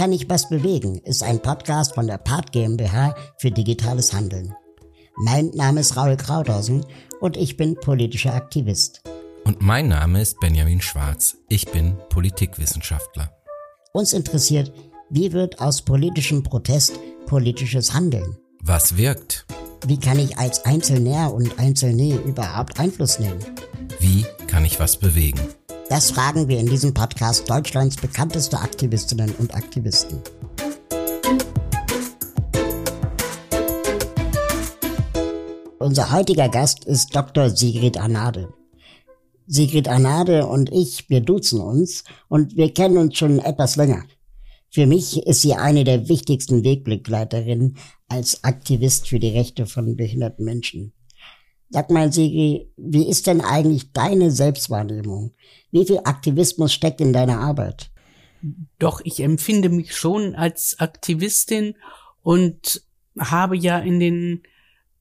Kann ich was bewegen? ist ein Podcast von der Part GmbH für digitales Handeln. Mein Name ist Raul Krauthausen und ich bin politischer Aktivist. Und mein Name ist Benjamin Schwarz. Ich bin Politikwissenschaftler. Uns interessiert, wie wird aus politischem Protest politisches Handeln? Was wirkt? Wie kann ich als Einzelner und Einzelne überhaupt Einfluss nehmen? Wie kann ich was bewegen? Das fragen wir in diesem Podcast Deutschlands bekannteste Aktivistinnen und Aktivisten. Unser heutiger Gast ist Dr. Sigrid Anade. Sigrid Anade und ich, wir duzen uns und wir kennen uns schon etwas länger. Für mich ist sie eine der wichtigsten Wegbegleiterinnen als Aktivist für die Rechte von behinderten Menschen. Sag mal, Sigi, wie ist denn eigentlich deine Selbstwahrnehmung? Wie viel Aktivismus steckt in deiner Arbeit? Doch, ich empfinde mich schon als Aktivistin und habe ja in den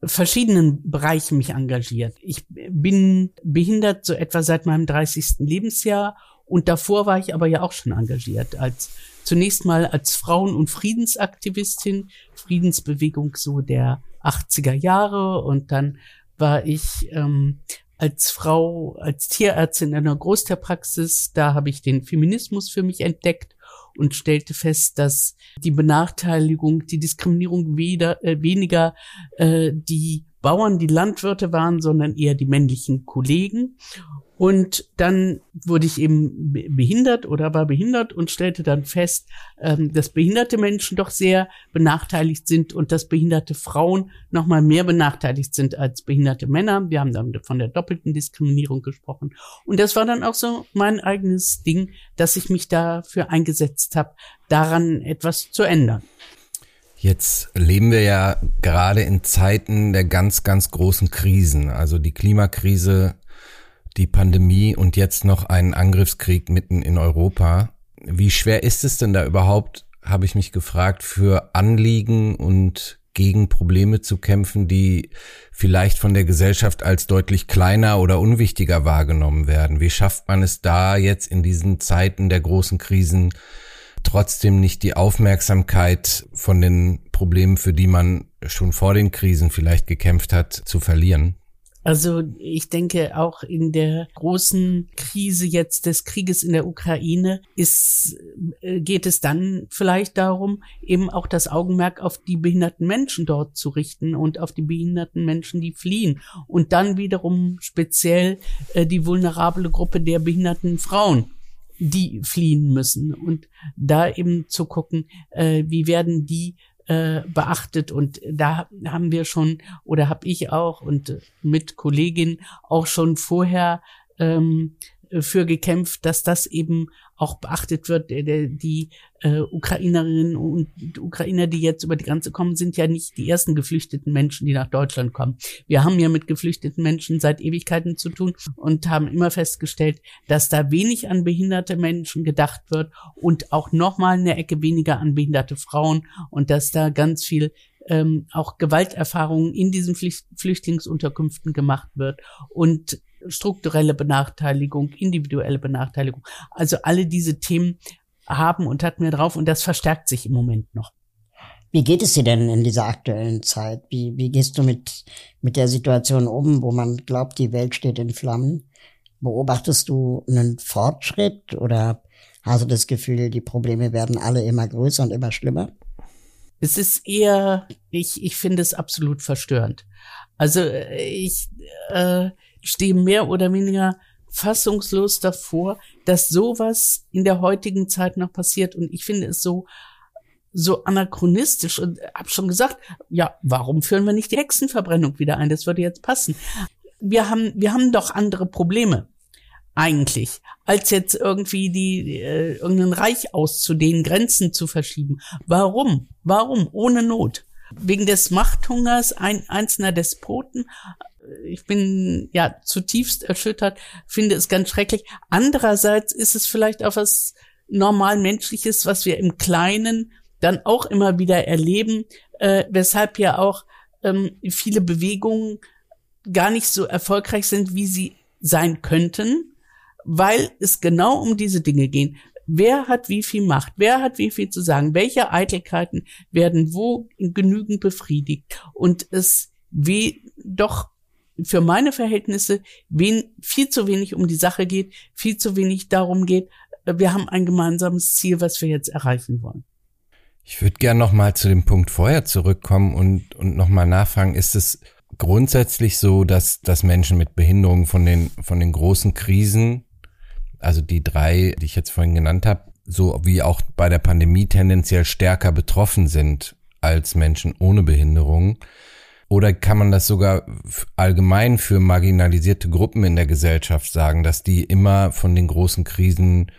verschiedenen Bereichen mich engagiert. Ich bin behindert so etwa seit meinem 30. Lebensjahr und davor war ich aber ja auch schon engagiert als zunächst mal als Frauen- und Friedensaktivistin, Friedensbewegung so der 80er Jahre und dann war ich ähm, als Frau, als Tierärztin in einer Großtierpraxis, da habe ich den Feminismus für mich entdeckt und stellte fest, dass die Benachteiligung, die Diskriminierung weder, äh, weniger äh, die Bauern, die Landwirte waren, sondern eher die männlichen Kollegen. Und dann wurde ich eben behindert oder war behindert und stellte dann fest, ähm, dass behinderte Menschen doch sehr benachteiligt sind und dass behinderte Frauen noch mal mehr benachteiligt sind als behinderte Männer. Wir haben dann von der doppelten Diskriminierung gesprochen. Und das war dann auch so mein eigenes Ding, dass ich mich dafür eingesetzt habe, daran etwas zu ändern. Jetzt leben wir ja gerade in Zeiten der ganz, ganz großen Krisen. Also die Klimakrise, die Pandemie und jetzt noch einen Angriffskrieg mitten in Europa. Wie schwer ist es denn da überhaupt, habe ich mich gefragt, für Anliegen und gegen Probleme zu kämpfen, die vielleicht von der Gesellschaft als deutlich kleiner oder unwichtiger wahrgenommen werden? Wie schafft man es da jetzt in diesen Zeiten der großen Krisen trotzdem nicht die Aufmerksamkeit von den Problemen, für die man schon vor den Krisen vielleicht gekämpft hat, zu verlieren? Also ich denke, auch in der großen Krise jetzt des Krieges in der Ukraine ist, äh, geht es dann vielleicht darum, eben auch das Augenmerk auf die behinderten Menschen dort zu richten und auf die behinderten Menschen, die fliehen. Und dann wiederum speziell äh, die vulnerable Gruppe der behinderten Frauen die fliehen müssen und da eben zu gucken, äh, wie werden die äh, beachtet. Und da haben wir schon oder habe ich auch und mit Kollegin auch schon vorher ähm, für gekämpft, dass das eben auch beachtet wird. Die äh, Ukrainerinnen und Ukrainer, die jetzt über die Grenze kommen, sind ja nicht die ersten geflüchteten Menschen, die nach Deutschland kommen. Wir haben ja mit geflüchteten Menschen seit Ewigkeiten zu tun und haben immer festgestellt, dass da wenig an behinderte Menschen gedacht wird und auch nochmal eine Ecke weniger an behinderte Frauen und dass da ganz viel ähm, auch Gewalterfahrungen in diesen Flüchtlingsunterkünften gemacht wird und strukturelle Benachteiligung, individuelle Benachteiligung. Also alle diese Themen haben und hatten wir drauf und das verstärkt sich im Moment noch. Wie geht es dir denn in dieser aktuellen Zeit? Wie, wie gehst du mit, mit der Situation um, wo man glaubt, die Welt steht in Flammen? Beobachtest du einen Fortschritt oder hast du das Gefühl, die Probleme werden alle immer größer und immer schlimmer? Es ist eher, ich, ich finde es absolut verstörend. Also ich, äh, stehe mehr oder weniger fassungslos davor, dass sowas in der heutigen Zeit noch passiert. Und ich finde es so, so anachronistisch und hab schon gesagt, ja, warum führen wir nicht die Hexenverbrennung wieder ein? Das würde jetzt passen. Wir haben, wir haben doch andere Probleme eigentlich, als jetzt irgendwie die äh, irgendein Reich auszudehnen, Grenzen zu verschieben. Warum? Warum? Ohne Not. Wegen des Machthungers ein, einzelner Despoten ich bin ja zutiefst erschüttert, finde es ganz schrecklich. Andererseits ist es vielleicht auch was normal menschliches, was wir im Kleinen dann auch immer wieder erleben, äh, weshalb ja auch ähm, viele Bewegungen gar nicht so erfolgreich sind, wie sie sein könnten, weil es genau um diese Dinge gehen. wer hat wie viel Macht, wer hat wie viel zu sagen, welche Eitelkeiten werden wo genügend befriedigt? Und es wie doch für meine Verhältnisse wen, viel zu wenig um die Sache geht, viel zu wenig darum geht, wir haben ein gemeinsames Ziel, was wir jetzt erreichen wollen. Ich würde gern noch mal zu dem Punkt vorher zurückkommen und, und noch mal nachfragen, ist es grundsätzlich so, dass, dass Menschen mit Behinderungen von den, von den großen Krisen also die drei, die ich jetzt vorhin genannt habe, so wie auch bei der Pandemie tendenziell stärker betroffen sind als Menschen ohne Behinderung? Oder kann man das sogar allgemein für marginalisierte Gruppen in der Gesellschaft sagen, dass die immer von den großen Krisen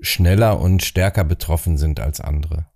schneller und stärker betroffen sind als andere?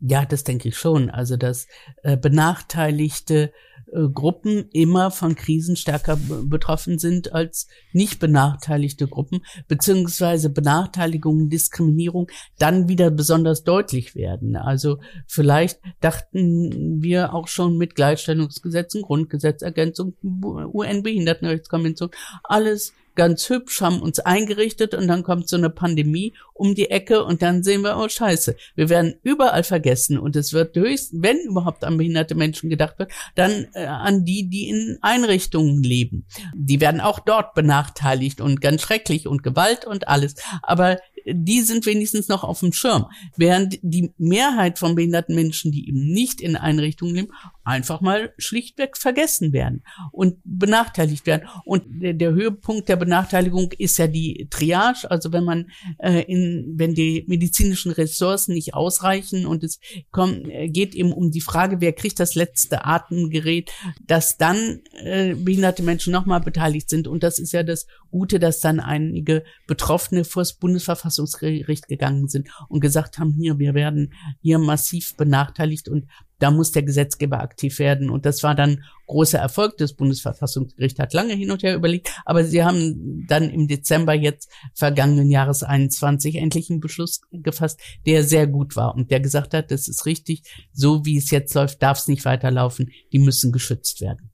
Ja, das denke ich schon. Also, dass äh, benachteiligte äh, Gruppen immer von Krisen stärker betroffen sind als nicht benachteiligte Gruppen, beziehungsweise Benachteiligung, Diskriminierung dann wieder besonders deutlich werden. Also vielleicht dachten wir auch schon mit Gleichstellungsgesetzen, Grundgesetzergänzung, UN-Behindertenrechtskonvention, alles ganz hübsch, haben uns eingerichtet und dann kommt so eine Pandemie um die Ecke und dann sehen wir, oh scheiße, wir werden überall vergessen und es wird höchst, wenn überhaupt an behinderte Menschen gedacht wird, dann äh, an die, die in Einrichtungen leben. Die werden auch dort benachteiligt und ganz schrecklich und Gewalt und alles. Aber die sind wenigstens noch auf dem Schirm. Während die Mehrheit von behinderten Menschen, die eben nicht in Einrichtungen leben, einfach mal schlichtweg vergessen werden und benachteiligt werden. Und der, der Höhepunkt der Benachteiligung ist ja die Triage, also wenn man äh, in, wenn die medizinischen Ressourcen nicht ausreichen und es kommt, äh, geht eben um die Frage, wer kriegt das letzte Atemgerät, dass dann äh, behinderte Menschen nochmal beteiligt sind. Und das ist ja das Gute, dass dann einige Betroffene vor das Bundesverfassungsgericht gegangen sind und gesagt haben, hier, wir werden hier massiv benachteiligt und da muss der Gesetzgeber aktiv werden. Und das war dann großer Erfolg. Das Bundesverfassungsgericht hat lange hin und her überlegt, aber sie haben dann im Dezember jetzt vergangenen Jahres 21 endlich einen Beschluss gefasst, der sehr gut war und der gesagt hat, das ist richtig, so wie es jetzt läuft, darf es nicht weiterlaufen, die müssen geschützt werden.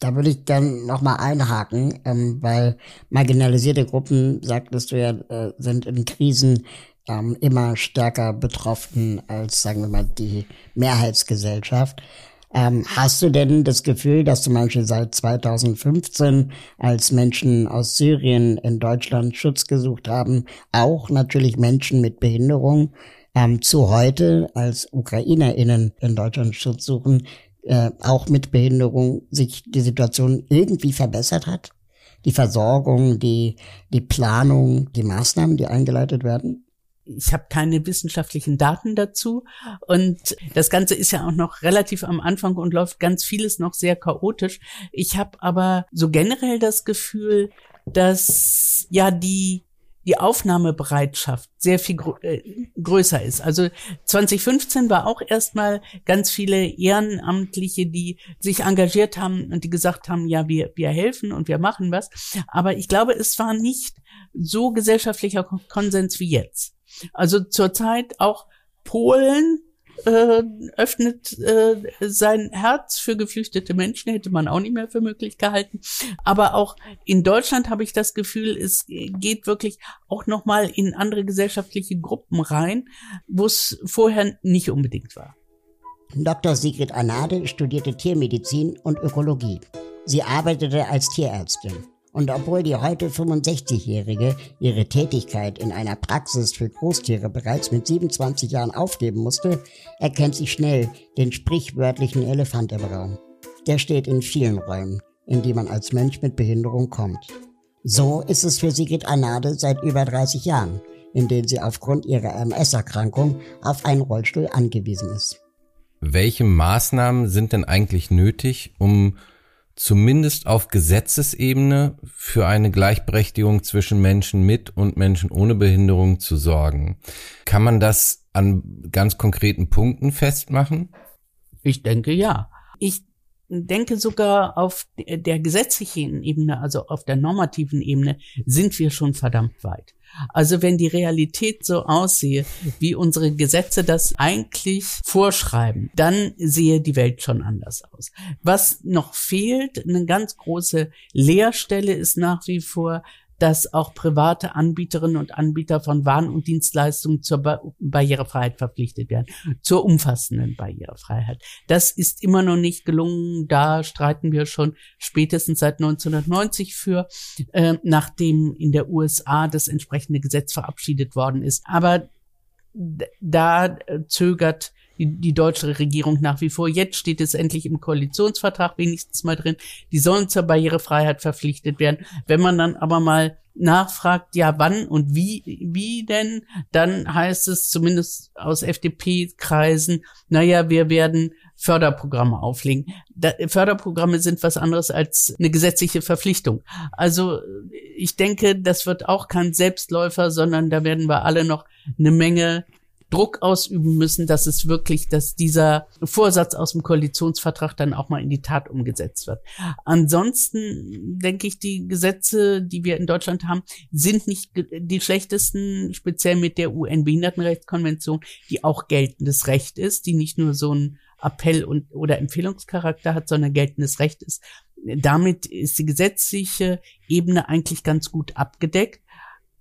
Da würde ich dann nochmal einhaken, ähm, weil marginalisierte Gruppen, sagtest du ja, äh, sind in Krisen ähm, immer stärker betroffen als, sagen wir mal, die Mehrheitsgesellschaft. Ähm, hast du denn das Gefühl, dass zum Beispiel seit 2015, als Menschen aus Syrien in Deutschland Schutz gesucht haben, auch natürlich Menschen mit Behinderung, ähm, zu heute, als UkrainerInnen in Deutschland Schutz suchen, äh, auch mit Behinderung, sich die Situation irgendwie verbessert hat? Die Versorgung, die, die Planung, die Maßnahmen, die eingeleitet werden? Ich habe keine wissenschaftlichen Daten dazu. Und das Ganze ist ja auch noch relativ am Anfang und läuft ganz vieles noch sehr chaotisch. Ich habe aber so generell das Gefühl, dass ja die die Aufnahmebereitschaft sehr viel grö äh, größer ist. Also 2015 war auch erstmal ganz viele Ehrenamtliche, die sich engagiert haben und die gesagt haben, ja, wir, wir helfen und wir machen was. Aber ich glaube, es war nicht so gesellschaftlicher Konsens wie jetzt. Also zurzeit auch Polen äh, öffnet äh, sein Herz für geflüchtete Menschen, hätte man auch nicht mehr für möglich gehalten. Aber auch in Deutschland habe ich das Gefühl, es geht wirklich auch nochmal in andere gesellschaftliche Gruppen rein, wo es vorher nicht unbedingt war. Dr. Sigrid Anade studierte Tiermedizin und Ökologie. Sie arbeitete als Tierärztin. Und obwohl die heute 65-Jährige ihre Tätigkeit in einer Praxis für Großtiere bereits mit 27 Jahren aufgeben musste, erkennt sie schnell den sprichwörtlichen Elefant im Raum. Der steht in vielen Räumen, in die man als Mensch mit Behinderung kommt. So ist es für Sigrid Anade seit über 30 Jahren, in denen sie aufgrund ihrer MS-Erkrankung auf einen Rollstuhl angewiesen ist. Welche Maßnahmen sind denn eigentlich nötig, um zumindest auf Gesetzesebene für eine Gleichberechtigung zwischen Menschen mit und Menschen ohne Behinderung zu sorgen. Kann man das an ganz konkreten Punkten festmachen? Ich denke ja. Ich denke sogar auf der gesetzlichen Ebene, also auf der normativen Ebene, sind wir schon verdammt weit. Also wenn die Realität so aussehe, wie unsere Gesetze das eigentlich vorschreiben, dann sehe die Welt schon anders aus. Was noch fehlt, eine ganz große Leerstelle ist nach wie vor dass auch private Anbieterinnen und Anbieter von Waren und Dienstleistungen zur ba Barrierefreiheit verpflichtet werden, zur umfassenden Barrierefreiheit. Das ist immer noch nicht gelungen. Da streiten wir schon spätestens seit 1990 für, äh, nachdem in der USA das entsprechende Gesetz verabschiedet worden ist. Aber da äh, zögert die, die deutsche Regierung nach wie vor. Jetzt steht es endlich im Koalitionsvertrag wenigstens mal drin. Die sollen zur Barrierefreiheit verpflichtet werden. Wenn man dann aber mal nachfragt, ja, wann und wie, wie denn, dann heißt es zumindest aus FDP-Kreisen, naja, wir werden Förderprogramme auflegen. Da, Förderprogramme sind was anderes als eine gesetzliche Verpflichtung. Also ich denke, das wird auch kein Selbstläufer, sondern da werden wir alle noch eine Menge Druck ausüben müssen, dass es wirklich, dass dieser Vorsatz aus dem Koalitionsvertrag dann auch mal in die Tat umgesetzt wird. Ansonsten denke ich, die Gesetze, die wir in Deutschland haben, sind nicht die schlechtesten, speziell mit der UN-Behindertenrechtskonvention, die auch geltendes Recht ist, die nicht nur so ein Appell und oder Empfehlungscharakter hat, sondern geltendes Recht ist. Damit ist die gesetzliche Ebene eigentlich ganz gut abgedeckt.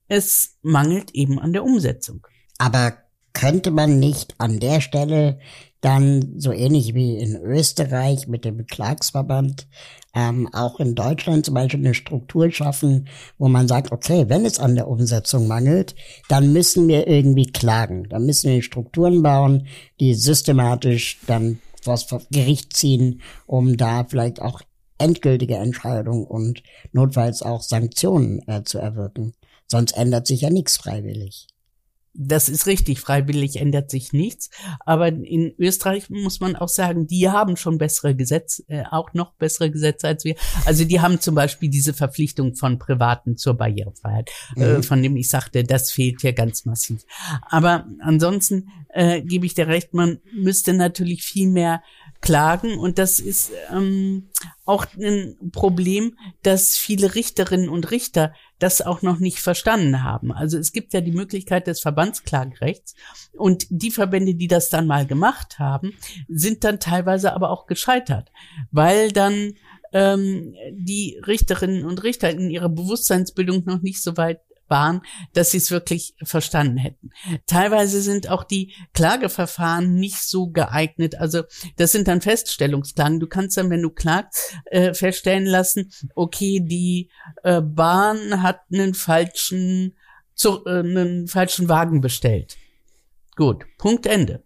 Es mangelt eben an der Umsetzung. Aber könnte man nicht an der Stelle dann so ähnlich wie in Österreich mit dem Beklagsverband ähm, auch in Deutschland zum Beispiel eine Struktur schaffen, wo man sagt, okay, wenn es an der Umsetzung mangelt, dann müssen wir irgendwie klagen. Dann müssen wir Strukturen bauen, die systematisch dann vor Gericht ziehen, um da vielleicht auch endgültige Entscheidungen und notfalls auch Sanktionen äh, zu erwirken. Sonst ändert sich ja nichts freiwillig. Das ist richtig, freiwillig ändert sich nichts. Aber in Österreich muss man auch sagen, die haben schon bessere Gesetze, äh, auch noch bessere Gesetze als wir. Also die haben zum Beispiel diese Verpflichtung von Privaten zur Barrierefreiheit, äh, mhm. äh, von dem ich sagte, das fehlt hier ganz massiv. Aber ansonsten äh, gebe ich dir recht, man müsste natürlich viel mehr klagen. Und das ist ähm, auch ein Problem, dass viele Richterinnen und Richter das auch noch nicht verstanden haben. Also es gibt ja die Möglichkeit des Verbandsklagerechts und die Verbände, die das dann mal gemacht haben, sind dann teilweise aber auch gescheitert, weil dann ähm, die Richterinnen und Richter in ihrer Bewusstseinsbildung noch nicht so weit waren, dass sie es wirklich verstanden hätten. Teilweise sind auch die Klageverfahren nicht so geeignet. Also das sind dann Feststellungsklagen. Du kannst dann, wenn du klagst, äh, feststellen lassen, okay, die äh, Bahn hat einen falschen, zu, äh, einen falschen Wagen bestellt. Gut, Punkt Ende.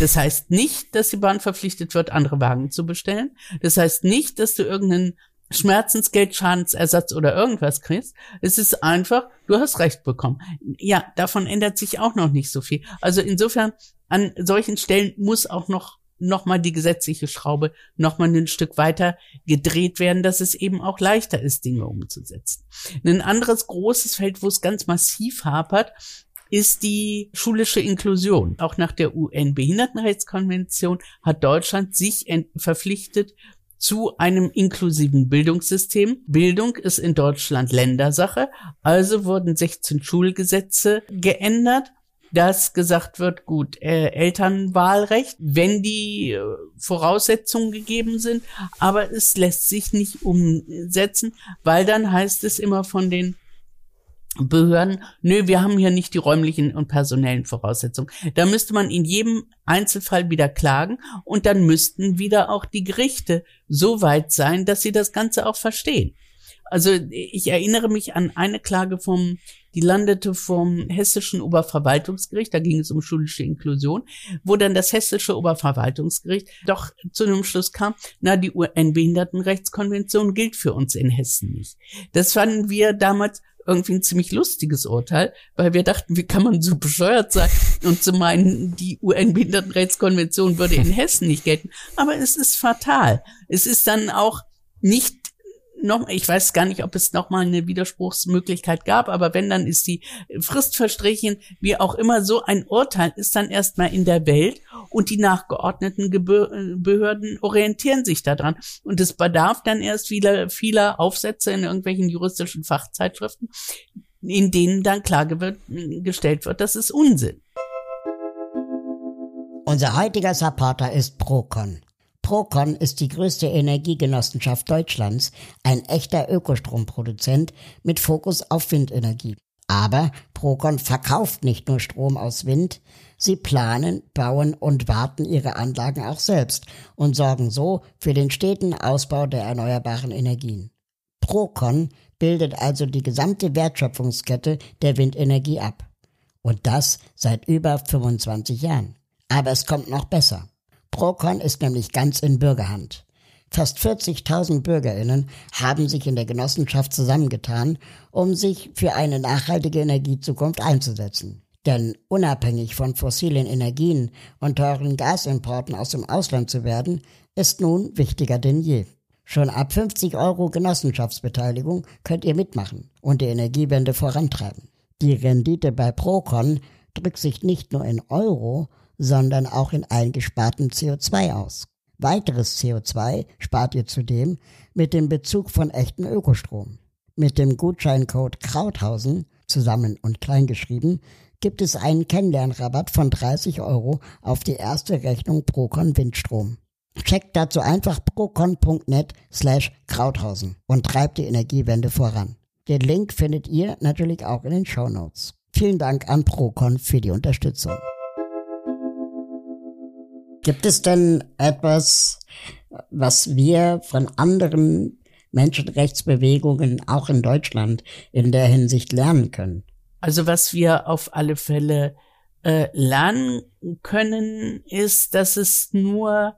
Das heißt nicht, dass die Bahn verpflichtet wird, andere Wagen zu bestellen. Das heißt nicht, dass du irgendeinen Schmerzensgeld, Schadensersatz oder irgendwas kriegst. Es ist einfach, du hast Recht bekommen. Ja, davon ändert sich auch noch nicht so viel. Also insofern, an solchen Stellen muss auch noch noch mal die gesetzliche Schraube noch mal ein Stück weiter gedreht werden, dass es eben auch leichter ist, Dinge umzusetzen. Ein anderes großes Feld, wo es ganz massiv hapert, ist die schulische Inklusion. Auch nach der UN-Behindertenrechtskonvention hat Deutschland sich verpflichtet, zu einem inklusiven Bildungssystem. Bildung ist in Deutschland Ländersache, also wurden 16 Schulgesetze geändert dass gesagt wird, gut, äh, Elternwahlrecht, wenn die äh, Voraussetzungen gegeben sind, aber es lässt sich nicht umsetzen, weil dann heißt es immer von den Behörden, nö, wir haben hier nicht die räumlichen und personellen Voraussetzungen. Da müsste man in jedem Einzelfall wieder klagen und dann müssten wieder auch die Gerichte so weit sein, dass sie das Ganze auch verstehen. Also ich erinnere mich an eine Klage vom, die landete vom hessischen Oberverwaltungsgericht, da ging es um schulische Inklusion, wo dann das hessische Oberverwaltungsgericht doch zu einem Schluss kam, na, die UN-Behindertenrechtskonvention gilt für uns in Hessen nicht. Das fanden wir damals irgendwie ein ziemlich lustiges Urteil, weil wir dachten, wie kann man so bescheuert sein und zu meinen, die UN-Behindertenrechtskonvention würde in Hessen nicht gelten. Aber es ist fatal. Es ist dann auch nicht noch, ich weiß gar nicht, ob es noch mal eine Widerspruchsmöglichkeit gab, aber wenn, dann ist die Frist verstrichen, wie auch immer, so ein Urteil ist dann erstmal in der Welt und die nachgeordneten Behörden orientieren sich daran. Und es bedarf dann erst vieler, vieler Aufsätze in irgendwelchen juristischen Fachzeitschriften, in denen dann Klage wird, gestellt wird, das ist Unsinn. Unser heutiger Supporter ist Procon. Procon ist die größte Energiegenossenschaft Deutschlands, ein echter Ökostromproduzent mit Fokus auf Windenergie. Aber Procon verkauft nicht nur Strom aus Wind, sie planen, bauen und warten ihre Anlagen auch selbst und sorgen so für den steten Ausbau der erneuerbaren Energien. Procon bildet also die gesamte Wertschöpfungskette der Windenergie ab. Und das seit über 25 Jahren. Aber es kommt noch besser. Procon ist nämlich ganz in Bürgerhand. Fast 40.000 Bürgerinnen haben sich in der Genossenschaft zusammengetan, um sich für eine nachhaltige Energiezukunft einzusetzen. Denn unabhängig von fossilen Energien und teuren Gasimporten aus dem Ausland zu werden, ist nun wichtiger denn je. Schon ab 50 Euro Genossenschaftsbeteiligung könnt ihr mitmachen und die Energiewende vorantreiben. Die Rendite bei Procon drückt sich nicht nur in Euro, sondern auch in eingespartem CO2 aus. Weiteres CO2 spart ihr zudem mit dem Bezug von echten Ökostrom. Mit dem Gutscheincode Krauthausen, zusammen und kleingeschrieben, gibt es einen Kennenlernrabatt von 30 Euro auf die erste Rechnung Procon Windstrom. Checkt dazu einfach procon.net slash Krauthausen und treibt die Energiewende voran. Den Link findet ihr natürlich auch in den Show Notes. Vielen Dank an Procon für die Unterstützung. Gibt es denn etwas, was wir von anderen Menschenrechtsbewegungen auch in Deutschland in der Hinsicht lernen können? Also was wir auf alle Fälle äh, lernen können, ist, dass es nur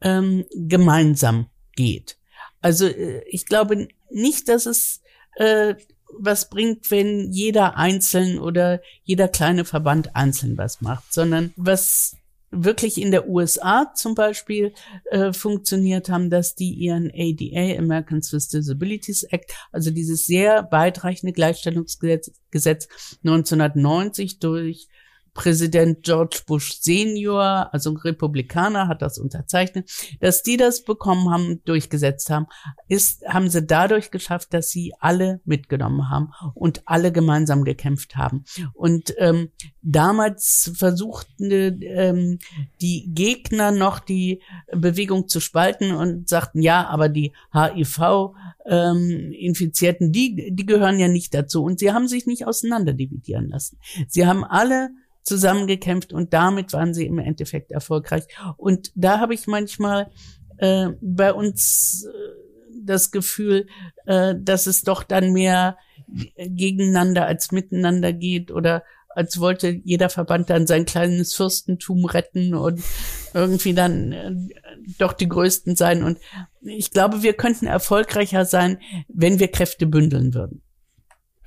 ähm, gemeinsam geht. Also äh, ich glaube nicht, dass es äh, was bringt, wenn jeder einzeln oder jeder kleine Verband einzeln was macht, sondern was wirklich in der USA zum Beispiel äh, funktioniert haben, dass die ihren ADA, Americans with Disabilities Act, also dieses sehr weitreichende Gleichstellungsgesetz Gesetz 1990 durch Präsident George Bush Senior, also ein Republikaner, hat das unterzeichnet, dass die das bekommen haben, durchgesetzt haben, ist, haben sie dadurch geschafft, dass sie alle mitgenommen haben und alle gemeinsam gekämpft haben. Und ähm, damals versuchten ähm, die Gegner noch die Bewegung zu spalten und sagten, ja, aber die HIV ähm, die, die gehören ja nicht dazu. Und sie haben sich nicht auseinanderdividieren lassen. Sie haben alle zusammengekämpft und damit waren sie im Endeffekt erfolgreich. Und da habe ich manchmal äh, bei uns äh, das Gefühl, äh, dass es doch dann mehr gegeneinander als miteinander geht oder als wollte jeder Verband dann sein kleines Fürstentum retten und irgendwie dann äh, doch die Größten sein. Und ich glaube, wir könnten erfolgreicher sein, wenn wir Kräfte bündeln würden.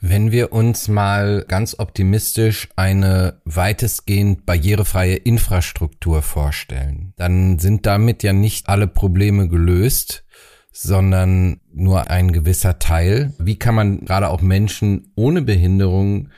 Wenn wir uns mal ganz optimistisch eine weitestgehend barrierefreie Infrastruktur vorstellen, dann sind damit ja nicht alle Probleme gelöst, sondern nur ein gewisser Teil. Wie kann man gerade auch Menschen ohne Behinderung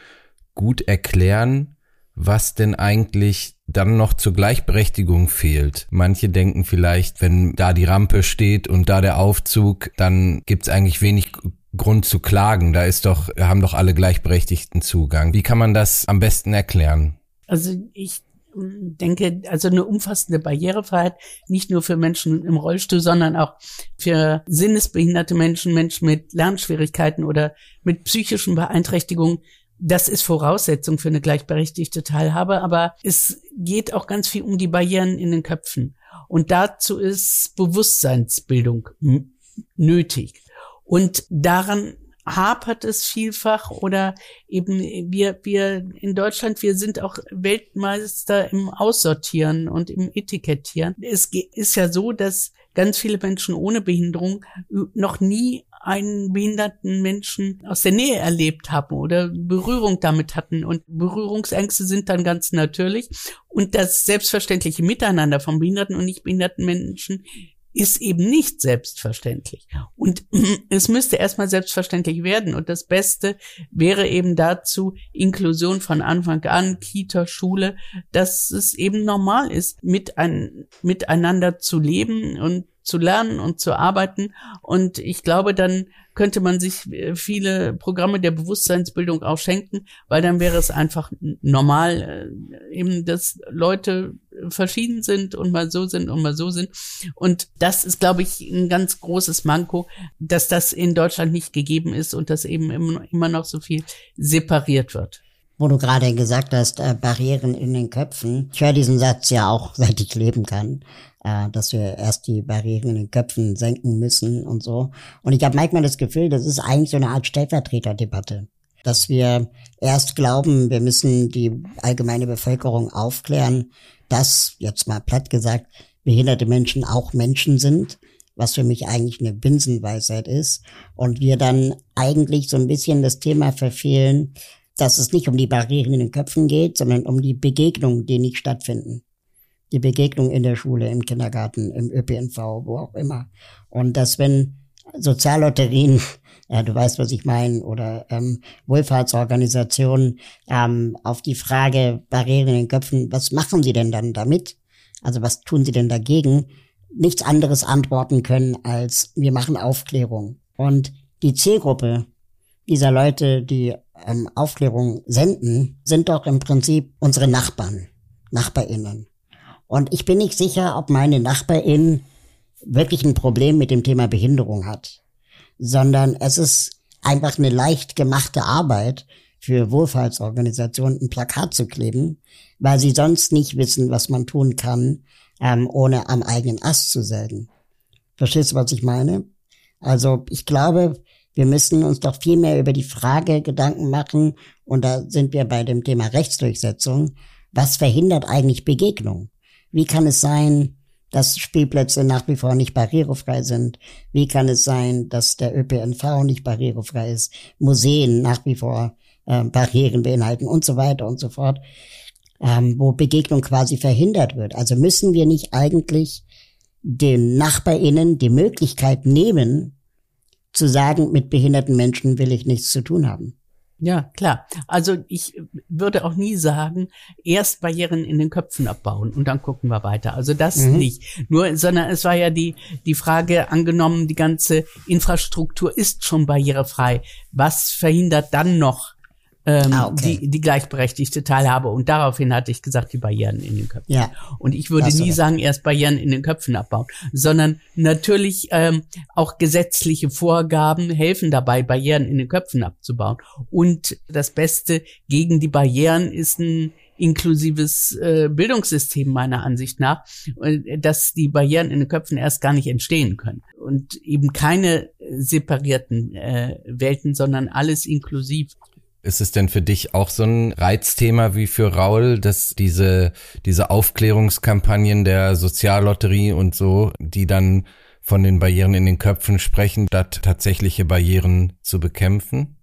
gut erklären, was denn eigentlich dann noch zur Gleichberechtigung fehlt. Manche denken vielleicht, wenn da die Rampe steht und da der Aufzug, dann gibt's eigentlich wenig Grund zu klagen. Da ist doch, haben doch alle gleichberechtigten Zugang. Wie kann man das am besten erklären? Also ich denke, also eine umfassende Barrierefreiheit, nicht nur für Menschen im Rollstuhl, sondern auch für sinnesbehinderte Menschen, Menschen mit Lernschwierigkeiten oder mit psychischen Beeinträchtigungen. Das ist Voraussetzung für eine gleichberechtigte Teilhabe, aber es geht auch ganz viel um die Barrieren in den Köpfen. Und dazu ist Bewusstseinsbildung nötig. Und daran hapert es vielfach oder eben wir, wir in Deutschland, wir sind auch Weltmeister im Aussortieren und im Etikettieren. Es ist ja so, dass ganz viele Menschen ohne Behinderung noch nie einen behinderten Menschen aus der Nähe erlebt haben oder Berührung damit hatten. Und Berührungsängste sind dann ganz natürlich. Und das selbstverständliche Miteinander von behinderten und nicht behinderten Menschen ist eben nicht selbstverständlich. Und es müsste erstmal selbstverständlich werden. Und das Beste wäre eben dazu Inklusion von Anfang an, Kita, Schule, dass es eben normal ist, mit ein, miteinander zu leben und zu lernen und zu arbeiten. Und ich glaube, dann könnte man sich äh, viele Programme der Bewusstseinsbildung auch schenken, weil dann wäre es einfach normal, äh, eben, dass Leute verschieden sind und mal so sind und mal so sind. Und das ist, glaube ich, ein ganz großes Manko, dass das in Deutschland nicht gegeben ist und dass eben immer noch so viel separiert wird wo du gerade gesagt hast, äh, Barrieren in den Köpfen. Ich höre diesen Satz ja auch, seit ich leben kann, äh, dass wir erst die Barrieren in den Köpfen senken müssen und so. Und ich habe manchmal das Gefühl, das ist eigentlich so eine Art Stellvertreterdebatte dass wir erst glauben, wir müssen die allgemeine Bevölkerung aufklären, dass, jetzt mal platt gesagt, behinderte Menschen auch Menschen sind, was für mich eigentlich eine Binsenweisheit ist. Und wir dann eigentlich so ein bisschen das Thema verfehlen, dass es nicht um die Barrieren in den Köpfen geht, sondern um die Begegnungen, die nicht stattfinden. Die Begegnung in der Schule, im Kindergarten, im ÖPNV, wo auch immer. Und dass wenn Soziallotterien, ja, du weißt, was ich meine, oder ähm, Wohlfahrtsorganisationen ähm, auf die Frage Barrieren in den Köpfen, was machen sie denn dann damit? Also was tun sie denn dagegen? Nichts anderes antworten können als wir machen Aufklärung. Und die Zielgruppe dieser Leute, die ähm, Aufklärung senden, sind doch im Prinzip unsere Nachbarn, Nachbarinnen. Und ich bin nicht sicher, ob meine Nachbarin wirklich ein Problem mit dem Thema Behinderung hat, sondern es ist einfach eine leicht gemachte Arbeit für Wohlfahrtsorganisationen ein Plakat zu kleben, weil sie sonst nicht wissen, was man tun kann, ähm, ohne am eigenen Ast zu sägen. Verstehst du, was ich meine? Also ich glaube, wir müssen uns doch viel mehr über die Frage Gedanken machen, und da sind wir bei dem Thema Rechtsdurchsetzung, was verhindert eigentlich Begegnung? Wie kann es sein, dass Spielplätze nach wie vor nicht barrierefrei sind? Wie kann es sein, dass der ÖPNV nicht barrierefrei ist? Museen nach wie vor äh, Barrieren beinhalten und so weiter und so fort, ähm, wo Begegnung quasi verhindert wird. Also müssen wir nicht eigentlich den NachbarInnen die Möglichkeit nehmen, zu sagen, mit behinderten Menschen will ich nichts zu tun haben. Ja, klar. Also ich würde auch nie sagen, erst Barrieren in den Köpfen abbauen und dann gucken wir weiter. Also das mhm. nicht. Nur, sondern es war ja die, die Frage angenommen, die ganze Infrastruktur ist schon barrierefrei. Was verhindert dann noch ähm, ah, okay. die, die gleichberechtigte Teilhabe. Und daraufhin hatte ich gesagt, die Barrieren in den Köpfen. Ja. Und ich würde nie sagen, erst Barrieren in den Köpfen abbauen, sondern natürlich ähm, auch gesetzliche Vorgaben helfen dabei, Barrieren in den Köpfen abzubauen. Und das Beste gegen die Barrieren ist ein inklusives äh, Bildungssystem meiner Ansicht nach, äh, dass die Barrieren in den Köpfen erst gar nicht entstehen können und eben keine separierten äh, Welten, sondern alles inklusiv. Ist es denn für dich auch so ein Reizthema wie für Raul, dass diese, diese Aufklärungskampagnen der Soziallotterie und so, die dann von den Barrieren in den Köpfen sprechen, statt tatsächliche Barrieren zu bekämpfen?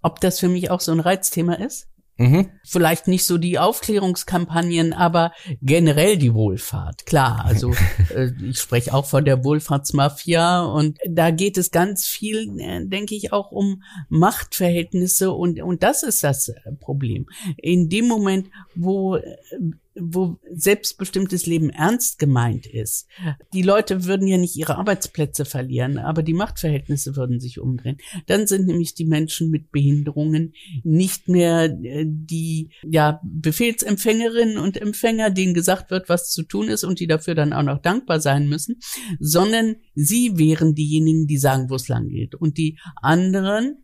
Ob das für mich auch so ein Reizthema ist? Mhm. Vielleicht nicht so die Aufklärungskampagnen, aber generell die Wohlfahrt. Klar, also äh, ich spreche auch von der Wohlfahrtsmafia und da geht es ganz viel, äh, denke ich, auch um Machtverhältnisse und, und das ist das äh, Problem. In dem Moment, wo äh, wo selbstbestimmtes Leben ernst gemeint ist. Die Leute würden ja nicht ihre Arbeitsplätze verlieren, aber die Machtverhältnisse würden sich umdrehen. Dann sind nämlich die Menschen mit Behinderungen nicht mehr äh, die ja Befehlsempfängerinnen und Empfänger, denen gesagt wird, was zu tun ist und die dafür dann auch noch dankbar sein müssen, sondern sie wären diejenigen, die sagen, wo es lang geht. Und die anderen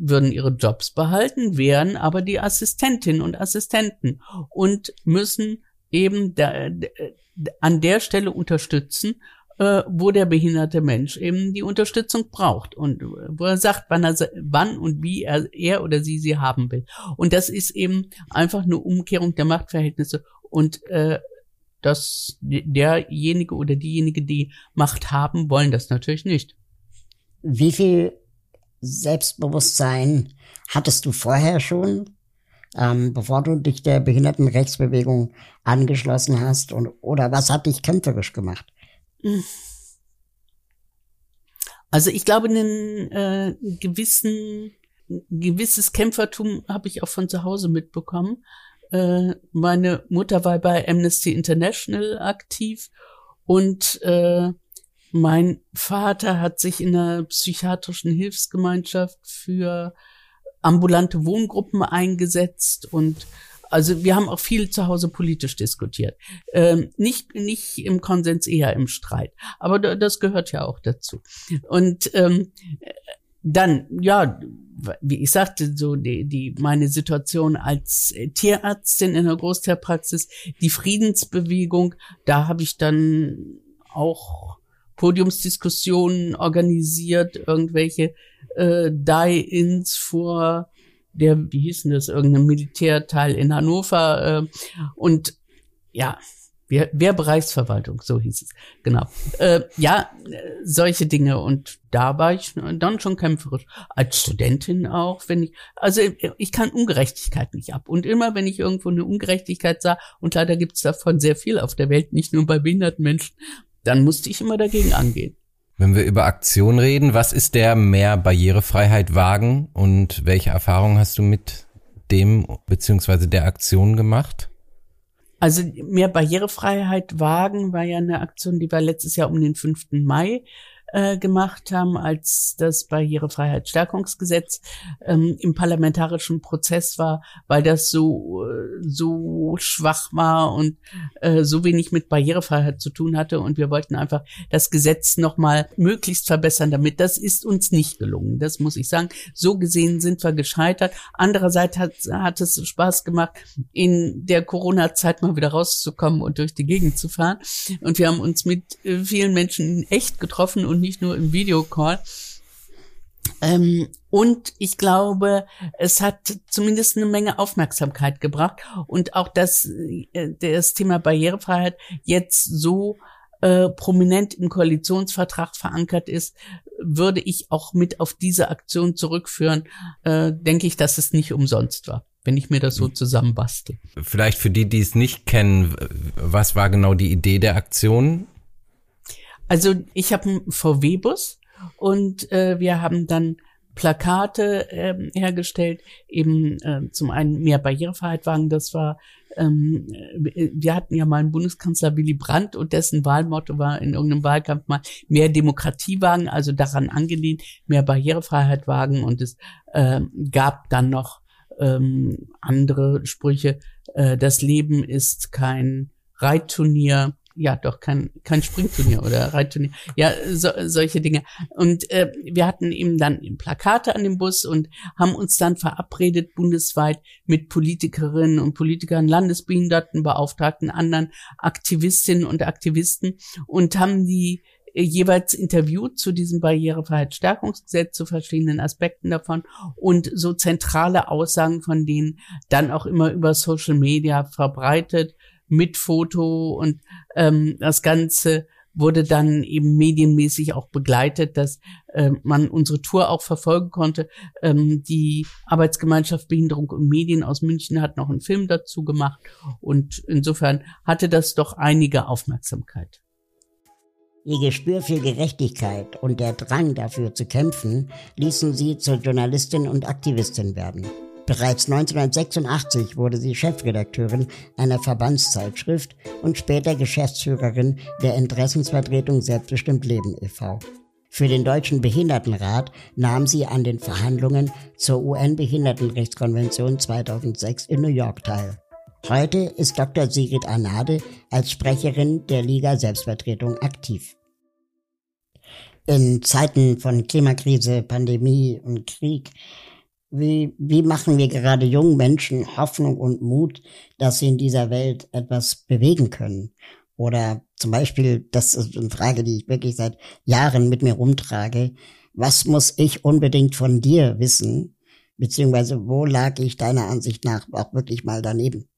würden ihre Jobs behalten, wären aber die Assistentinnen und Assistenten und müssen eben da, an der Stelle unterstützen, äh, wo der behinderte Mensch eben die Unterstützung braucht und wo er sagt, wann, er, wann und wie er, er oder sie sie haben will. Und das ist eben einfach eine Umkehrung der Machtverhältnisse und äh, dass derjenige oder diejenige, die Macht haben, wollen das natürlich nicht. Wie viel Selbstbewusstsein hattest du vorher schon, ähm, bevor du dich der Behindertenrechtsbewegung angeschlossen hast? Und, oder was hat dich kämpferisch gemacht? Also ich glaube, einen äh, gewissen gewisses Kämpfertum habe ich auch von zu Hause mitbekommen. Äh, meine Mutter war bei Amnesty International aktiv und äh, mein Vater hat sich in der psychiatrischen Hilfsgemeinschaft für ambulante Wohngruppen eingesetzt und also wir haben auch viel zu Hause politisch diskutiert. Ähm, nicht, nicht im Konsens, eher im Streit. Aber das gehört ja auch dazu. Und ähm, dann, ja, wie ich sagte, so die, die meine Situation als Tierärztin in der Großtierpraxis, die Friedensbewegung, da habe ich dann auch Podiumsdiskussionen organisiert, irgendwelche äh, Die-Ins vor der, wie hieß denn das, irgendein Militärteil in Hannover äh, und ja, Wehr, Wehrbereichsverwaltung, so hieß es. Genau. Äh, ja, solche Dinge. Und da war ich dann schon kämpferisch. Als Studentin auch, wenn ich, also ich kann Ungerechtigkeit nicht ab. Und immer, wenn ich irgendwo eine Ungerechtigkeit sah, und leider gibt es davon sehr viel auf der Welt, nicht nur bei behinderten Menschen, dann musste ich immer dagegen angehen. Wenn wir über Aktion reden, was ist der mehr Barrierefreiheit wagen und welche Erfahrungen hast du mit dem beziehungsweise der Aktion gemacht? Also mehr Barrierefreiheit wagen war ja eine Aktion, die war letztes Jahr um den 5. Mai äh, gemacht haben, als das Barrierefreiheitsstärkungsgesetz ähm, im parlamentarischen Prozess war, weil das so äh, so schwach war und äh, so wenig mit Barrierefreiheit zu tun hatte und wir wollten einfach das Gesetz noch mal möglichst verbessern, damit das ist uns nicht gelungen. Das muss ich sagen. So gesehen sind wir gescheitert. Andererseits hat, hat es Spaß gemacht, in der Corona-Zeit mal wieder rauszukommen und durch die Gegend zu fahren. Und wir haben uns mit äh, vielen Menschen echt getroffen und nicht nur im Videocall. Ähm, und ich glaube, es hat zumindest eine Menge Aufmerksamkeit gebracht und auch dass äh, das Thema Barrierefreiheit jetzt so äh, prominent im Koalitionsvertrag verankert ist, würde ich auch mit auf diese Aktion zurückführen, äh, denke ich, dass es nicht umsonst war, wenn ich mir das so zusammenbastel. Vielleicht für die, die es nicht kennen, was war genau die Idee der Aktion? Also ich habe einen VW-Bus und äh, wir haben dann Plakate äh, hergestellt, eben äh, zum einen mehr Barrierefreiheit wagen, das war ähm, wir hatten ja mal einen Bundeskanzler Willy Brandt und dessen Wahlmotto war in irgendeinem Wahlkampf mal mehr Demokratie wagen, also daran angelehnt, mehr Barrierefreiheit wagen und es äh, gab dann noch ähm, andere Sprüche, äh, das Leben ist kein Reitturnier, ja doch kein kein Springturnier oder Reitturnier, ja so, solche Dinge. Und äh, wir hatten eben dann Plakate an dem Bus und haben uns dann verabredet bundesweit mit Politikerinnen und Politikern, Landesbehindertenbeauftragten, anderen Aktivistinnen und Aktivisten und haben die äh, jeweils interviewt zu diesem Barrierefreiheitsstärkungsgesetz, zu verschiedenen Aspekten davon und so zentrale Aussagen von denen dann auch immer über Social Media verbreitet mit Foto und ähm, das Ganze wurde dann eben medienmäßig auch begleitet, dass äh, man unsere Tour auch verfolgen konnte. Ähm, die Arbeitsgemeinschaft Behinderung und Medien aus München hat noch einen Film dazu gemacht und insofern hatte das doch einige Aufmerksamkeit. Ihr Gespür für Gerechtigkeit und der Drang dafür zu kämpfen ließen sie zur Journalistin und Aktivistin werden. Bereits 1986 wurde sie Chefredakteurin einer Verbandszeitschrift und später Geschäftsführerin der Interessensvertretung Selbstbestimmt Leben e.V. Für den Deutschen Behindertenrat nahm sie an den Verhandlungen zur UN-Behindertenrechtskonvention 2006 in New York teil. Heute ist Dr. Sigrid Arnade als Sprecherin der Liga Selbstvertretung aktiv. In Zeiten von Klimakrise, Pandemie und Krieg wie, wie machen wir gerade jungen Menschen Hoffnung und Mut, dass sie in dieser Welt etwas bewegen können? Oder zum Beispiel, das ist eine Frage, die ich wirklich seit Jahren mit mir rumtrage. Was muss ich unbedingt von dir wissen? Beziehungsweise wo lag ich deiner Ansicht nach auch wirklich mal daneben?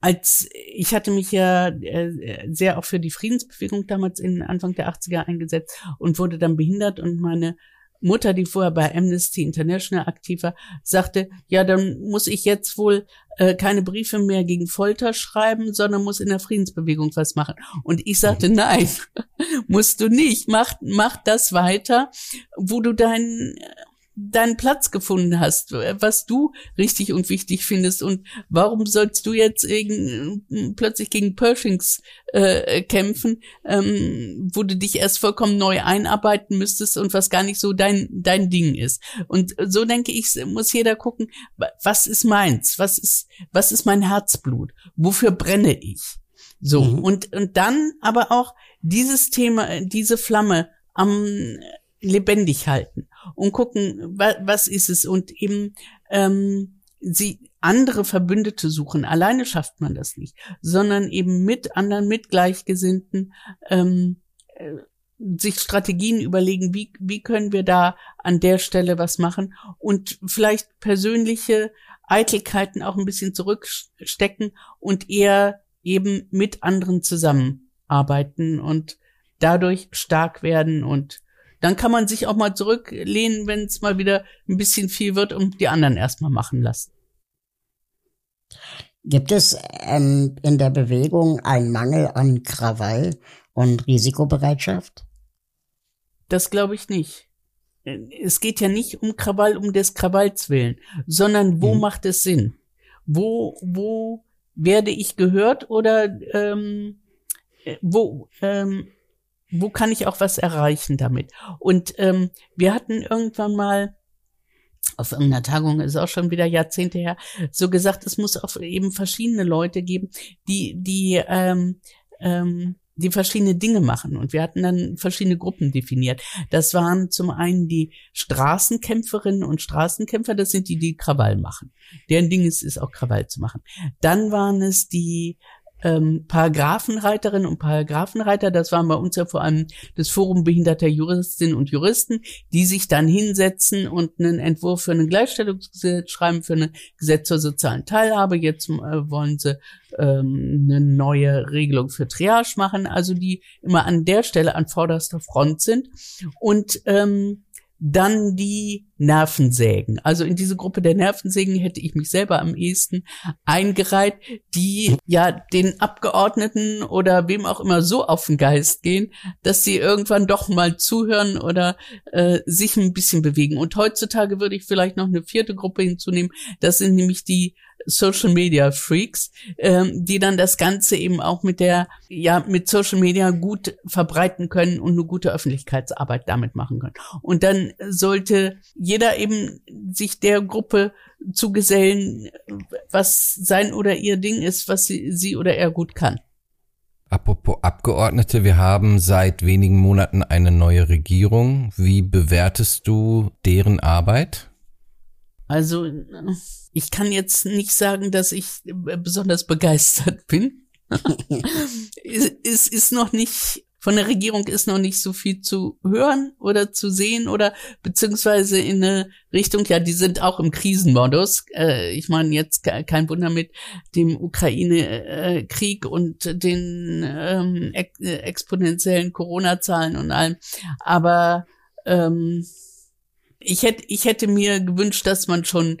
als ich hatte mich ja äh, sehr auch für die Friedensbewegung damals in Anfang der 80er eingesetzt und wurde dann behindert und meine Mutter, die vorher bei Amnesty International aktiv war, sagte, ja, dann muss ich jetzt wohl äh, keine Briefe mehr gegen Folter schreiben, sondern muss in der Friedensbewegung was machen. Und ich sagte, nein, musst du nicht. Mach, mach das weiter, wo du dein, deinen Platz gefunden hast, was du richtig und wichtig findest und warum sollst du jetzt gegen, plötzlich gegen Pershings äh, kämpfen, ähm, wo du dich erst vollkommen neu einarbeiten müsstest und was gar nicht so dein dein Ding ist. Und so denke ich, muss jeder gucken, was ist meins, was ist was ist mein Herzblut, wofür brenne ich. So mhm. und und dann aber auch dieses Thema, diese Flamme am lebendig halten und gucken, wa was ist es und eben ähm, sie andere Verbündete suchen. Alleine schafft man das nicht, sondern eben mit anderen, mit Gleichgesinnten ähm, äh, sich Strategien überlegen, wie, wie können wir da an der Stelle was machen und vielleicht persönliche Eitelkeiten auch ein bisschen zurückstecken und eher eben mit anderen zusammenarbeiten und dadurch stark werden und dann kann man sich auch mal zurücklehnen, wenn es mal wieder ein bisschen viel wird und die anderen erstmal machen lassen. Gibt es ähm, in der Bewegung einen Mangel an Krawall und Risikobereitschaft? Das glaube ich nicht. Es geht ja nicht um Krawall um des Krawalls willen, sondern wo mhm. macht es Sinn? Wo, wo werde ich gehört oder ähm, äh, wo ähm, wo kann ich auch was erreichen damit? Und ähm, wir hatten irgendwann mal auf irgendeiner Tagung ist auch schon wieder Jahrzehnte her, so gesagt, es muss auch eben verschiedene Leute geben, die, die, ähm, ähm, die verschiedene Dinge machen. Und wir hatten dann verschiedene Gruppen definiert. Das waren zum einen die Straßenkämpferinnen und Straßenkämpfer, das sind die, die Krawall machen. Deren Ding ist, ist auch Krawall zu machen. Dann waren es die ähm, Paragraphenreiterinnen und Paragraphenreiter, das waren bei uns ja vor allem das Forum behinderter Juristinnen und Juristen, die sich dann hinsetzen und einen Entwurf für ein Gleichstellungsgesetz schreiben, für ein Gesetz zur sozialen Teilhabe. Jetzt äh, wollen sie ähm, eine neue Regelung für Triage machen, also die immer an der Stelle an vorderster Front sind. Und ähm, dann die Nervensägen. Also in diese Gruppe der Nervensägen hätte ich mich selber am ehesten eingereiht, die ja den Abgeordneten oder wem auch immer so auf den Geist gehen, dass sie irgendwann doch mal zuhören oder äh, sich ein bisschen bewegen. Und heutzutage würde ich vielleicht noch eine vierte Gruppe hinzunehmen. Das sind nämlich die Social Media Freaks, ähm, die dann das Ganze eben auch mit der, ja, mit Social Media gut verbreiten können und eine gute Öffentlichkeitsarbeit damit machen können. Und dann sollte jeder eben sich der Gruppe zugesellen, was sein oder ihr Ding ist, was sie, sie oder er gut kann. Apropos Abgeordnete, wir haben seit wenigen Monaten eine neue Regierung. Wie bewertest du deren Arbeit? Also ich kann jetzt nicht sagen, dass ich besonders begeistert bin. es ist noch nicht, von der Regierung ist noch nicht so viel zu hören oder zu sehen oder beziehungsweise in eine Richtung, ja, die sind auch im Krisenmodus. Äh, ich meine, jetzt kein Wunder mit dem Ukraine-Krieg und den ähm, exponentiellen Corona-Zahlen und allem. Aber ähm, ich hätte, ich hätte mir gewünscht, dass man schon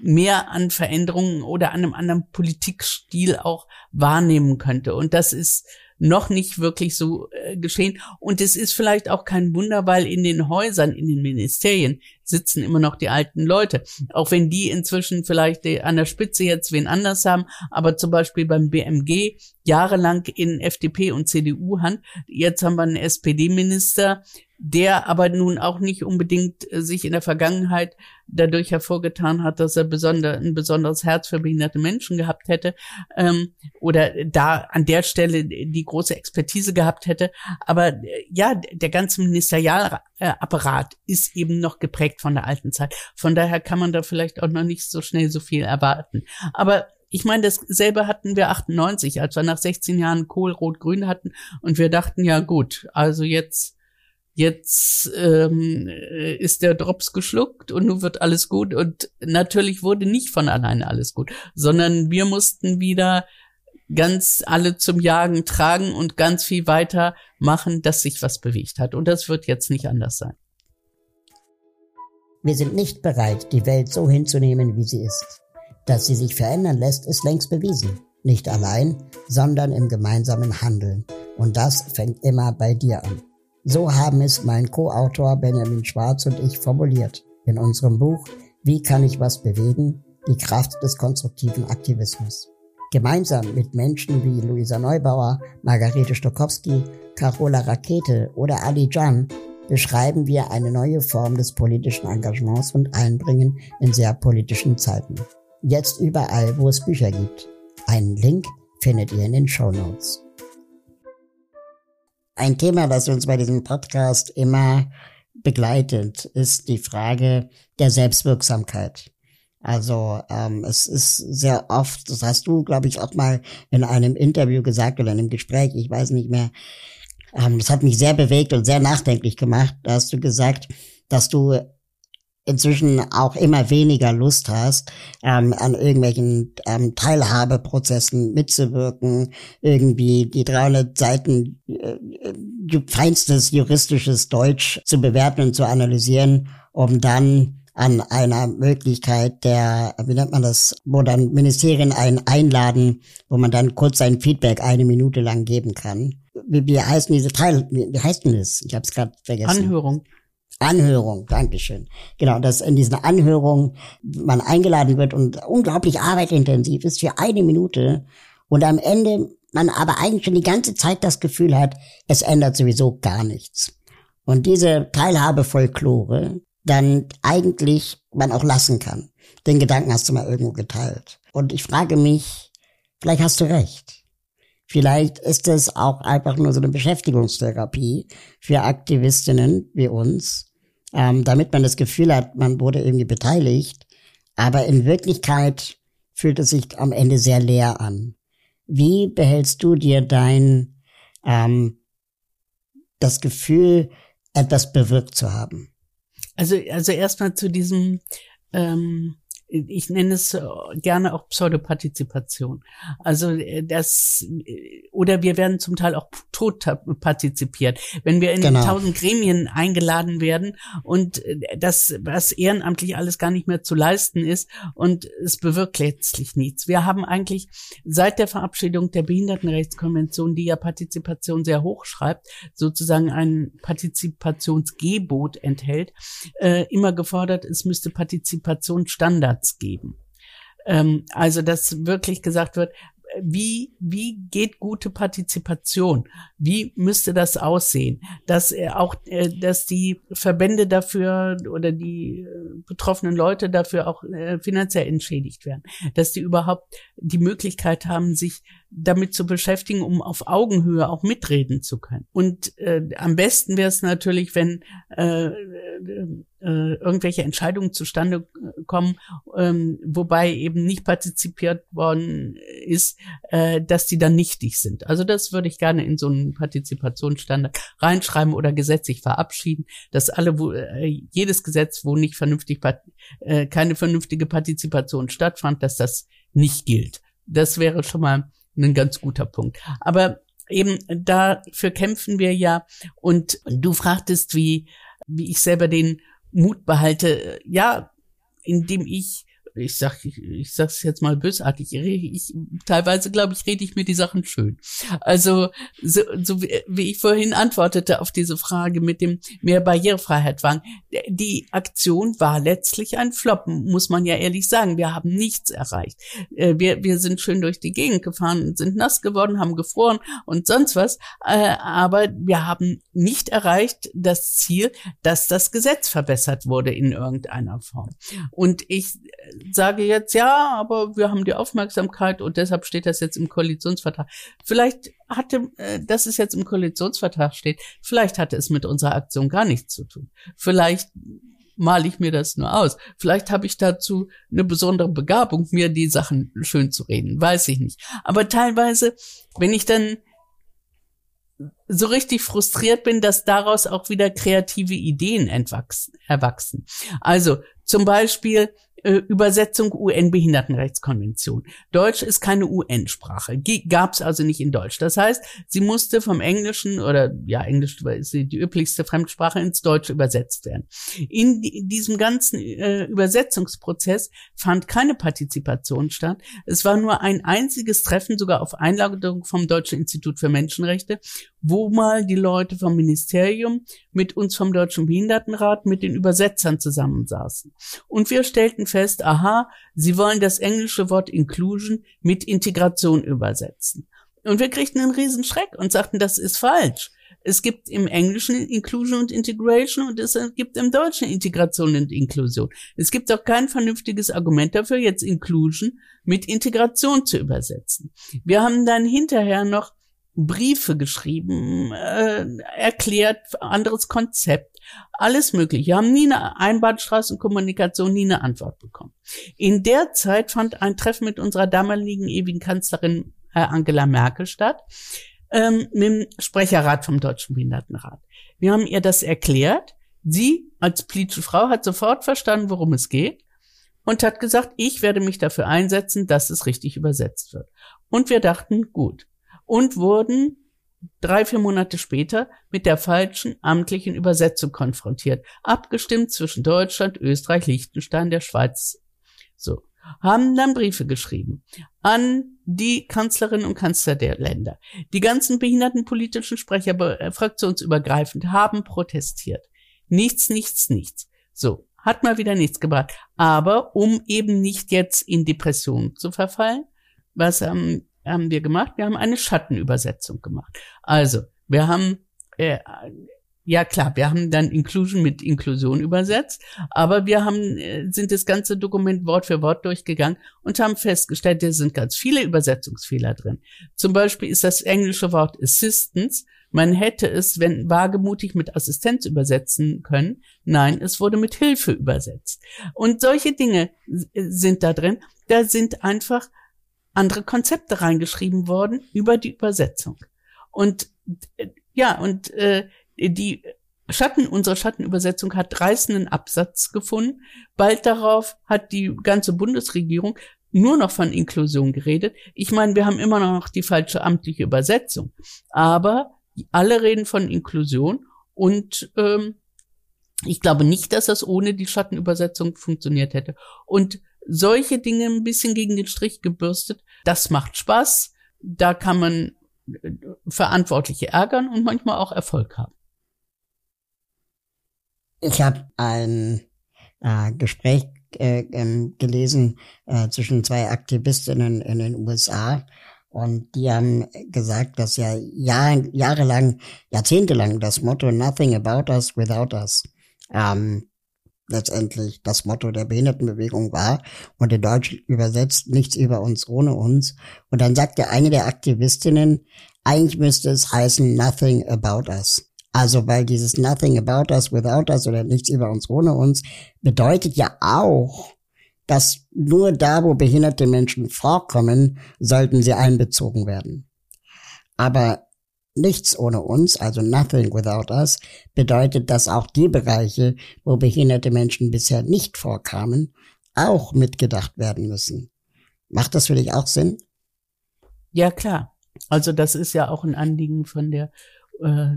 mehr an Veränderungen oder an einem anderen Politikstil auch wahrnehmen könnte. Und das ist noch nicht wirklich so äh, geschehen. Und es ist vielleicht auch kein Wunder, weil in den Häusern, in den Ministerien sitzen immer noch die alten Leute. Auch wenn die inzwischen vielleicht an der Spitze jetzt wen anders haben, aber zum Beispiel beim BMG jahrelang in FDP und CDU Hand. Jetzt haben wir einen SPD-Minister, der aber nun auch nicht unbedingt äh, sich in der Vergangenheit dadurch hervorgetan hat, dass er besonder, ein besonderes Herz für behinderte Menschen gehabt hätte ähm, oder da an der Stelle die große Expertise gehabt hätte. Aber äh, ja, der ganze Ministerialapparat ist eben noch geprägt von der alten Zeit. Von daher kann man da vielleicht auch noch nicht so schnell so viel erwarten. Aber ich meine, dasselbe hatten wir 98, als wir nach 16 Jahren Kohl Rot-Grün hatten und wir dachten, ja gut, also jetzt jetzt ähm, ist der Drops geschluckt und nun wird alles gut. Und natürlich wurde nicht von alleine alles gut, sondern wir mussten wieder ganz alle zum Jagen tragen und ganz viel weiter machen, dass sich was bewegt hat. Und das wird jetzt nicht anders sein. Wir sind nicht bereit, die Welt so hinzunehmen, wie sie ist. Dass sie sich verändern lässt, ist längst bewiesen. Nicht allein, sondern im gemeinsamen Handeln. Und das fängt immer bei dir an. So haben es mein Co-Autor Benjamin Schwarz und ich formuliert. in unserem Buch Wie kann ich was bewegen? Die Kraft des konstruktiven Aktivismus. Gemeinsam mit Menschen wie Luisa Neubauer, Margarete Stokowski, Carola Rakete oder Ali Jan beschreiben wir eine neue Form des politischen Engagements und Einbringen in sehr politischen Zeiten. Jetzt überall, wo es Bücher gibt. Einen Link findet ihr in den Show Notes. Ein Thema, das uns bei diesem Podcast immer begleitet, ist die Frage der Selbstwirksamkeit. Also ähm, es ist sehr oft, das hast du, glaube ich, auch mal in einem Interview gesagt oder in einem Gespräch, ich weiß nicht mehr, ähm, das hat mich sehr bewegt und sehr nachdenklich gemacht. Da hast du gesagt, dass du inzwischen auch immer weniger Lust hast, ähm, an irgendwelchen ähm, Teilhabeprozessen mitzuwirken, irgendwie die 300 Seiten äh, feinstes juristisches Deutsch zu bewerten und zu analysieren, um dann an einer Möglichkeit der, wie nennt man das, wo dann Ministerien einen einladen, wo man dann kurz sein Feedback eine Minute lang geben kann. Wie, wie heißen diese Teil, wie, wie heißt denn das? Ich habe es gerade vergessen. Anhörung. Anhörung, Dankeschön. Genau, dass in diesen Anhörungen man eingeladen wird und unglaublich arbeitintensiv ist für eine Minute und am Ende man aber eigentlich schon die ganze Zeit das Gefühl hat, es ändert sowieso gar nichts. Und diese Teilhabefolklore, dann eigentlich man auch lassen kann. Den Gedanken hast du mal irgendwo geteilt. Und ich frage mich, vielleicht hast du recht. Vielleicht ist es auch einfach nur so eine Beschäftigungstherapie für Aktivistinnen wie uns, ähm, damit man das Gefühl hat, man wurde irgendwie beteiligt. Aber in Wirklichkeit fühlt es sich am Ende sehr leer an. Wie behältst du dir dein ähm, das Gefühl, etwas bewirkt zu haben? Also, also erstmal zu diesem, ähm, ich nenne es äh, gerne auch Pseudopartizipation. Also äh, das äh, oder wir werden zum Teil auch tot partizipiert, wenn wir in genau. tausend Gremien eingeladen werden und das was ehrenamtlich alles gar nicht mehr zu leisten ist und es bewirkt letztlich nichts. Wir haben eigentlich seit der Verabschiedung der Behindertenrechtskonvention, die ja Partizipation sehr hoch schreibt, sozusagen ein Partizipationsgebot enthält, äh, immer gefordert, es müsste Partizipationsstandard Standards geben. Ähm, also, dass wirklich gesagt wird, wie, wie geht gute Partizipation? Wie müsste das aussehen? Dass äh, auch, äh, dass die Verbände dafür oder die äh, betroffenen Leute dafür auch finanziell entschädigt werden. Dass die überhaupt die Möglichkeit haben, sich damit zu beschäftigen, um auf Augenhöhe auch mitreden zu können. Und äh, am besten wäre es natürlich, wenn äh, äh, äh, irgendwelche Entscheidungen zustande kommen, ähm, wobei eben nicht partizipiert worden ist, äh, dass die dann nichtig sind. Also das würde ich gerne in so einen Partizipationsstandard reinschreiben oder gesetzlich verabschieden, dass alle, wo, äh, jedes Gesetz, wo nicht vernünftig äh, keine vernünftige Partizipation stattfand, dass das nicht gilt. Das wäre schon mal ein ganz guter Punkt. Aber eben dafür kämpfen wir ja. Und du fragtest, wie, wie ich selber den Mut behalte. Ja, indem ich ich sag, ich, ich sag's jetzt mal bösartig, ich, ich teilweise glaube ich, rede ich mir die Sachen schön. Also, so, so wie, wie ich vorhin antwortete auf diese Frage mit dem mehr Barrierefreiheit waren, die Aktion war letztlich ein Flop, muss man ja ehrlich sagen. Wir haben nichts erreicht. Äh, wir, wir sind schön durch die Gegend gefahren, sind nass geworden, haben gefroren und sonst was, äh, aber wir haben nicht erreicht das Ziel, dass das Gesetz verbessert wurde in irgendeiner Form. Und ich sage jetzt, ja, aber wir haben die Aufmerksamkeit und deshalb steht das jetzt im Koalitionsvertrag. Vielleicht hatte, äh, dass es jetzt im Koalitionsvertrag steht, vielleicht hatte es mit unserer Aktion gar nichts zu tun. Vielleicht male ich mir das nur aus. Vielleicht habe ich dazu eine besondere Begabung, mir die Sachen schön zu reden, weiß ich nicht. Aber teilweise, wenn ich dann so richtig frustriert bin, dass daraus auch wieder kreative Ideen erwachsen. Also zum Beispiel äh, Übersetzung UN-Behindertenrechtskonvention. Deutsch ist keine UN-Sprache, gab es also nicht in Deutsch. Das heißt, sie musste vom Englischen oder ja Englisch ist die üblichste Fremdsprache ins Deutsche übersetzt werden. In diesem ganzen äh, Übersetzungsprozess fand keine Partizipation statt. Es war nur ein einziges Treffen, sogar auf Einladung vom Deutschen Institut für Menschenrechte, wo mal die Leute vom Ministerium mit uns vom Deutschen Behindertenrat mit den Übersetzern zusammensaßen. Und wir stellten fest, aha, sie wollen das englische Wort Inclusion mit Integration übersetzen. Und wir kriegten einen Riesenschreck und sagten, das ist falsch. Es gibt im Englischen Inclusion und Integration und es gibt im Deutschen Integration und Inklusion. Es gibt auch kein vernünftiges Argument dafür, jetzt Inclusion mit Integration zu übersetzen. Wir haben dann hinterher noch Briefe geschrieben, äh, erklärt, anderes Konzept, alles mögliche. Wir haben nie eine Einbahnstraßenkommunikation, nie eine Antwort bekommen. In der Zeit fand ein Treffen mit unserer damaligen ewigen Kanzlerin äh, Angela Merkel statt ähm, mit dem Sprecherrat vom Deutschen Behindertenrat. Wir haben ihr das erklärt. Sie als politische Frau hat sofort verstanden, worum es geht und hat gesagt, ich werde mich dafür einsetzen, dass es richtig übersetzt wird. Und wir dachten, gut. Und wurden drei, vier Monate später mit der falschen amtlichen Übersetzung konfrontiert. Abgestimmt zwischen Deutschland, Österreich, Liechtenstein, der Schweiz. So haben dann Briefe geschrieben an die Kanzlerinnen und Kanzler der Länder. Die ganzen behindertenpolitischen Sprecher, äh, fraktionsübergreifend, haben protestiert. Nichts, nichts, nichts. So, hat mal wieder nichts gebracht. Aber um eben nicht jetzt in Depression zu verfallen, was haben, haben wir gemacht? Wir haben eine Schattenübersetzung gemacht. Also, wir haben äh, ja klar, wir haben dann Inclusion mit Inklusion übersetzt, aber wir haben, äh, sind das ganze Dokument Wort für Wort durchgegangen und haben festgestellt, da sind ganz viele Übersetzungsfehler drin. Zum Beispiel ist das englische Wort Assistance, man hätte es, wenn wagemutig mit Assistenz übersetzen können. Nein, es wurde mit Hilfe übersetzt. Und solche Dinge sind da drin. Da sind einfach andere Konzepte reingeschrieben worden über die Übersetzung. Und äh, ja, und äh, die Schatten, unsere Schattenübersetzung hat reißenden Absatz gefunden. Bald darauf hat die ganze Bundesregierung nur noch von Inklusion geredet. Ich meine, wir haben immer noch die falsche amtliche Übersetzung, aber alle reden von Inklusion und ähm, ich glaube nicht, dass das ohne die Schattenübersetzung funktioniert hätte. Und solche Dinge ein bisschen gegen den Strich gebürstet, das macht Spaß. Da kann man äh, Verantwortliche ärgern und manchmal auch Erfolg haben. Ich habe ein äh, Gespräch äh, ähm, gelesen äh, zwischen zwei Aktivistinnen in den USA und die haben gesagt, dass ja Jahr, jahrelang, jahrzehntelang das Motto Nothing about us without us ähm, letztendlich das Motto der Behindertenbewegung war und in Deutsch übersetzt nichts über uns ohne uns. Und dann sagte eine der Aktivistinnen, eigentlich müsste es heißen Nothing about us. Also, weil dieses Nothing about us without us oder nichts über uns ohne uns bedeutet ja auch, dass nur da, wo behinderte Menschen vorkommen, sollten sie einbezogen werden. Aber nichts ohne uns, also nothing without us, bedeutet, dass auch die Bereiche, wo behinderte Menschen bisher nicht vorkamen, auch mitgedacht werden müssen. Macht das für dich auch Sinn? Ja, klar. Also das ist ja auch ein Anliegen von der äh,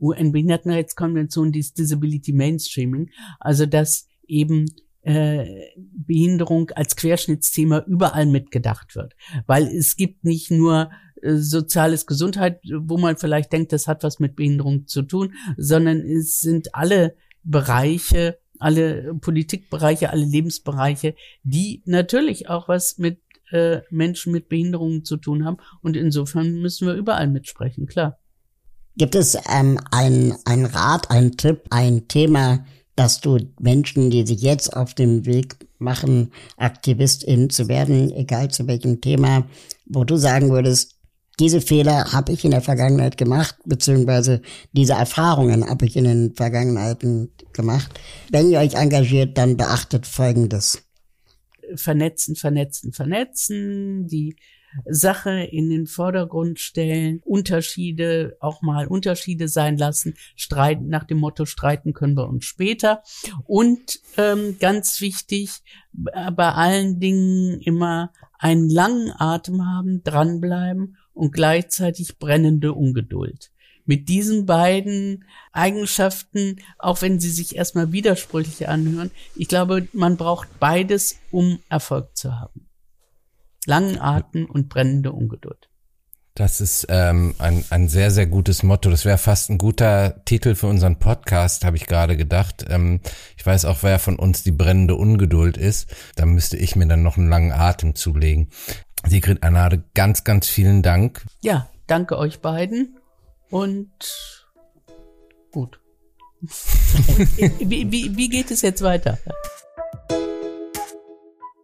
UN-Behindertenrechtskonvention, die Disability Mainstreaming, also dass eben äh, Behinderung als Querschnittsthema überall mitgedacht wird. Weil es gibt nicht nur soziales Gesundheit, wo man vielleicht denkt, das hat was mit Behinderung zu tun, sondern es sind alle Bereiche, alle Politikbereiche, alle Lebensbereiche, die natürlich auch was mit äh, Menschen mit Behinderungen zu tun haben. Und insofern müssen wir überall mitsprechen, klar. Gibt es ähm, ein, ein Rat, ein Tipp, ein Thema, dass du Menschen, die sich jetzt auf dem Weg machen, Aktivistin zu werden, egal zu welchem Thema, wo du sagen würdest, diese Fehler habe ich in der Vergangenheit gemacht, beziehungsweise diese Erfahrungen habe ich in den Vergangenheiten gemacht. Wenn ihr euch engagiert, dann beachtet Folgendes. Vernetzen, vernetzen, vernetzen, die Sache in den Vordergrund stellen, Unterschiede auch mal Unterschiede sein lassen, streiten nach dem Motto streiten können wir uns später und ähm, ganz wichtig bei allen Dingen immer einen langen Atem haben, dranbleiben und gleichzeitig brennende Ungeduld. Mit diesen beiden Eigenschaften, auch wenn sie sich erstmal widersprüchlich anhören, ich glaube, man braucht beides, um Erfolg zu haben langen Atem und brennende Ungeduld. Das ist ähm, ein, ein sehr, sehr gutes Motto. Das wäre fast ein guter Titel für unseren Podcast, habe ich gerade gedacht. Ähm, ich weiß auch, wer von uns die brennende Ungeduld ist. Da müsste ich mir dann noch einen langen Atem zulegen. Sigrid Anade, ganz, ganz vielen Dank. Ja, danke euch beiden und gut. wie, wie, wie geht es jetzt weiter?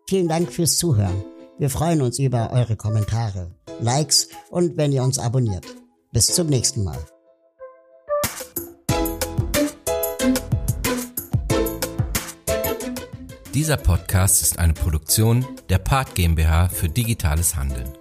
Vielen Dank fürs Zuhören. Wir freuen uns über eure Kommentare, Likes und wenn ihr uns abonniert. Bis zum nächsten Mal. Dieser Podcast ist eine Produktion der Part GmbH für digitales Handeln.